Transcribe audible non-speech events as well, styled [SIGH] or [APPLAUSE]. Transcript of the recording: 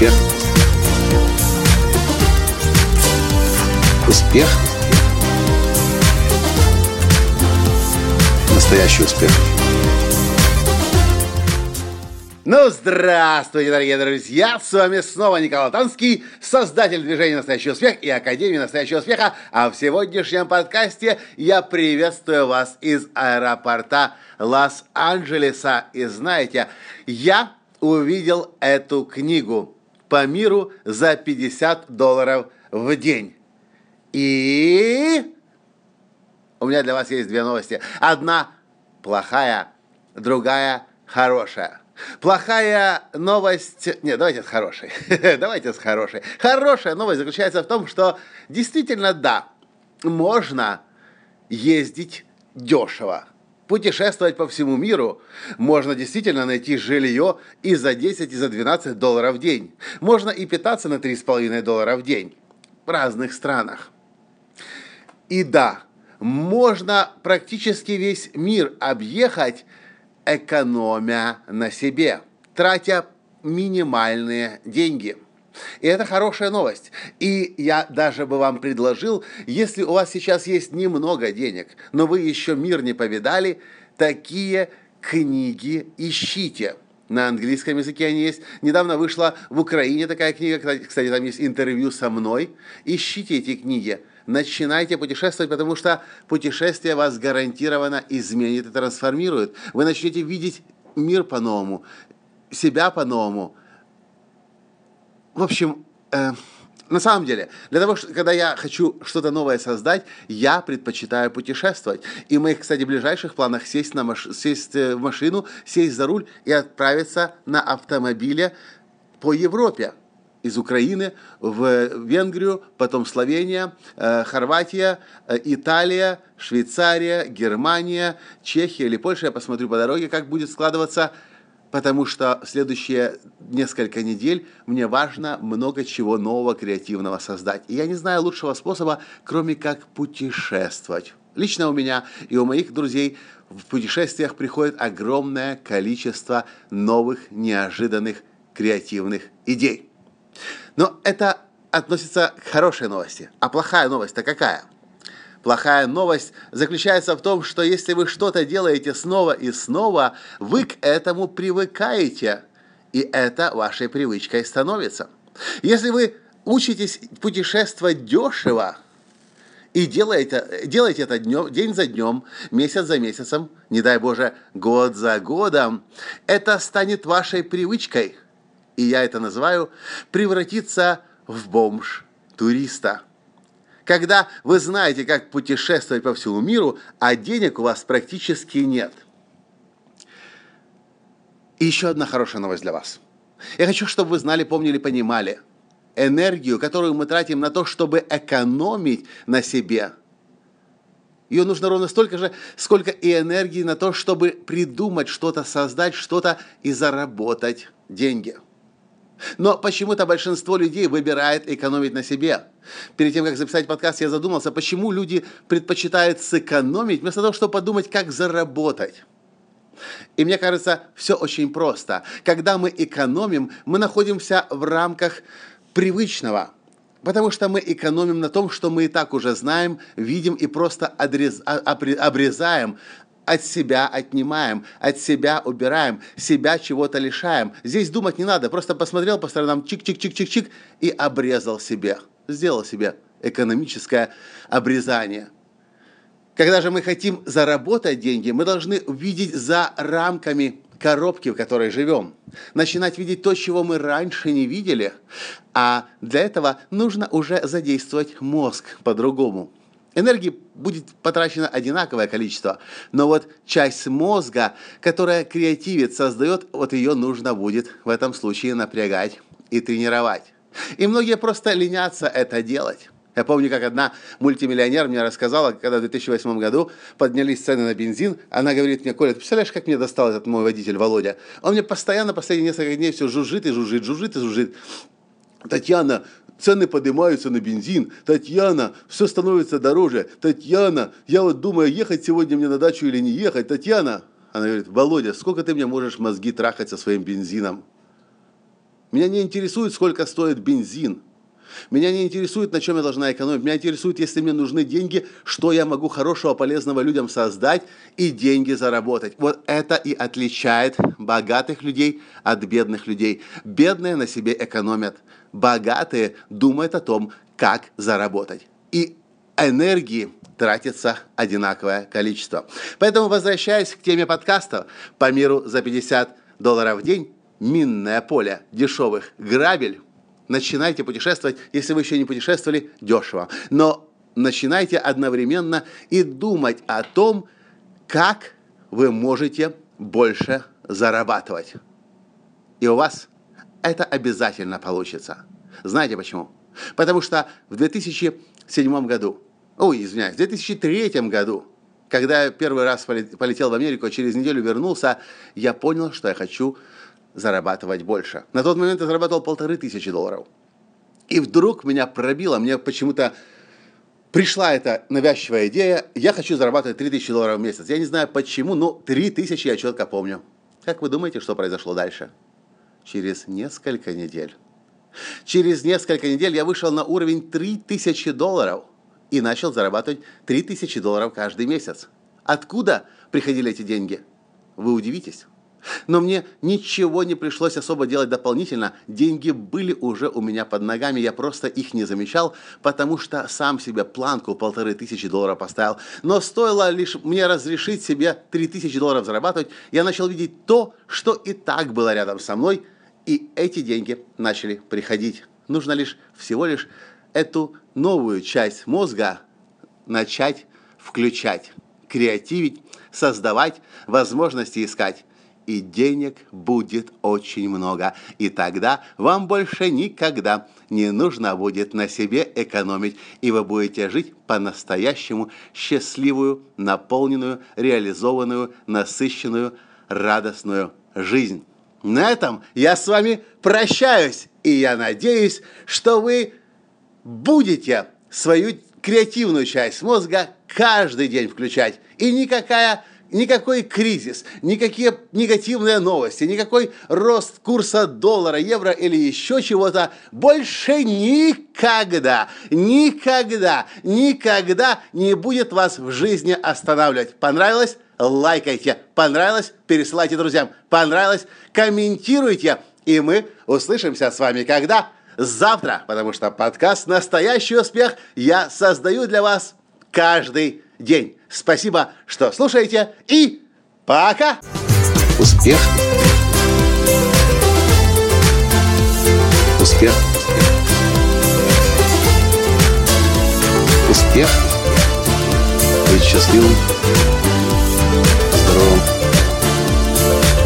Успех. Успех. Настоящий успех. Ну, здравствуйте, дорогие друзья! С вами снова Николай Танский, создатель движения «Настоящий успех» и Академии «Настоящего успеха». А в сегодняшнем подкасте я приветствую вас из аэропорта Лос-Анджелеса. И знаете, я увидел эту книгу по миру за 50 долларов в день. И у меня для вас есть две новости. Одна плохая, другая хорошая. Плохая новость... Нет, давайте с хорошей. [LAUGHS] давайте с хорошей. Хорошая новость заключается в том, что действительно, да, можно ездить дешево путешествовать по всему миру. Можно действительно найти жилье и за 10, и за 12 долларов в день. Можно и питаться на 3,5 доллара в день в разных странах. И да, можно практически весь мир объехать, экономя на себе, тратя минимальные деньги – и это хорошая новость. И я даже бы вам предложил, если у вас сейчас есть немного денег, но вы еще мир не повидали, такие книги ищите. На английском языке они есть. Недавно вышла в Украине такая книга, кстати, там есть интервью со мной. Ищите эти книги начинайте путешествовать, потому что путешествие вас гарантированно изменит и трансформирует. Вы начнете видеть мир по-новому, себя по-новому, в общем, э, на самом деле, для того, что, когда я хочу что-то новое создать, я предпочитаю путешествовать. И в моих, кстати, ближайших планах сесть, на маш... сесть э, в машину, сесть за руль и отправиться на автомобиле по Европе. Из Украины в Венгрию, потом Словения, э, Хорватия, э, Италия, Швейцария, Германия, Чехия или Польша. Я посмотрю по дороге, как будет складываться потому что следующие несколько недель мне важно много чего нового, креативного создать. И я не знаю лучшего способа, кроме как путешествовать. Лично у меня и у моих друзей в путешествиях приходит огромное количество новых, неожиданных, креативных идей. Но это относится к хорошей новости. А плохая новость-то какая? Плохая новость заключается в том, что если вы что-то делаете снова и снова, вы к этому привыкаете, и это вашей привычкой становится. Если вы учитесь путешествовать дешево, и делаете, делаете это днем, день за днем, месяц за месяцем, не дай Боже, год за годом, это станет вашей привычкой. И я это называю превратиться в бомж-туриста когда вы знаете, как путешествовать по всему миру, а денег у вас практически нет. И еще одна хорошая новость для вас. Я хочу, чтобы вы знали, помнили, понимали энергию, которую мы тратим на то, чтобы экономить на себе. Ее нужно ровно столько же, сколько и энергии на то, чтобы придумать что-то, создать что-то и заработать деньги – но почему-то большинство людей выбирает экономить на себе. Перед тем, как записать подкаст, я задумался, почему люди предпочитают сэкономить, вместо того, чтобы подумать, как заработать. И мне кажется, все очень просто. Когда мы экономим, мы находимся в рамках привычного. Потому что мы экономим на том, что мы и так уже знаем, видим и просто отрез, обрезаем от себя отнимаем, от себя убираем, себя чего-то лишаем. Здесь думать не надо, просто посмотрел по сторонам, чик-чик-чик-чик-чик и обрезал себе, сделал себе экономическое обрезание. Когда же мы хотим заработать деньги, мы должны видеть за рамками коробки, в которой живем. Начинать видеть то, чего мы раньше не видели. А для этого нужно уже задействовать мозг по-другому. Энергии будет потрачено одинаковое количество, но вот часть мозга, которая креативит, создает, вот ее нужно будет в этом случае напрягать и тренировать. И многие просто ленятся это делать. Я помню, как одна мультимиллионер мне рассказала, когда в 2008 году поднялись цены на бензин, она говорит мне, Коля, ты представляешь, как мне достал этот мой водитель Володя? Он мне постоянно, последние несколько дней все жужжит и жужжит, жужжит и жужжит. Татьяна, цены поднимаются на бензин. Татьяна, все становится дороже. Татьяна, я вот думаю, ехать сегодня мне на дачу или не ехать. Татьяна, она говорит, Володя, сколько ты мне можешь мозги трахать со своим бензином? Меня не интересует, сколько стоит бензин. Меня не интересует, на чем я должна экономить. Меня интересует, если мне нужны деньги, что я могу хорошего, полезного людям создать и деньги заработать. Вот это и отличает богатых людей от бедных людей. Бедные на себе экономят. Богатые думают о том, как заработать. И энергии тратится одинаковое количество. Поэтому, возвращаясь к теме подкаста по миру за 50 долларов в день, минное поле дешевых грабель, начинайте путешествовать, если вы еще не путешествовали, дешево. Но начинайте одновременно и думать о том, как вы можете больше зарабатывать. И у вас это обязательно получится. Знаете почему? Потому что в 2007 году, ой, извиняюсь, в 2003 году, когда я первый раз полетел в Америку, а через неделю вернулся, я понял, что я хочу зарабатывать больше. На тот момент я зарабатывал полторы тысячи долларов. И вдруг меня пробило, мне почему-то пришла эта навязчивая идея, я хочу зарабатывать 3000 долларов в месяц. Я не знаю почему, но 3000 я четко помню. Как вы думаете, что произошло дальше? Через несколько недель. Через несколько недель я вышел на уровень 3000 долларов и начал зарабатывать 3000 долларов каждый месяц. Откуда приходили эти деньги? Вы удивитесь. Но мне ничего не пришлось особо делать дополнительно. Деньги были уже у меня под ногами, я просто их не замечал, потому что сам себе планку полторы тысячи долларов поставил. Но стоило лишь мне разрешить себе три тысячи долларов зарабатывать, я начал видеть то, что и так было рядом со мной, и эти деньги начали приходить. Нужно лишь всего лишь эту новую часть мозга начать включать, креативить, создавать, возможности искать и денег будет очень много. И тогда вам больше никогда не нужно будет на себе экономить, и вы будете жить по-настоящему счастливую, наполненную, реализованную, насыщенную, радостную жизнь. На этом я с вами прощаюсь, и я надеюсь, что вы будете свою креативную часть мозга каждый день включать, и никакая никакой кризис, никакие негативные новости, никакой рост курса доллара, евро или еще чего-то больше никогда, никогда, никогда не будет вас в жизни останавливать. Понравилось? Лайкайте. Понравилось? Пересылайте друзьям. Понравилось? Комментируйте. И мы услышимся с вами когда? Завтра, потому что подкаст «Настоящий успех» я создаю для вас каждый день. Спасибо, что слушаете, и пока! Успех! Успех! Успех! Быть счастливым,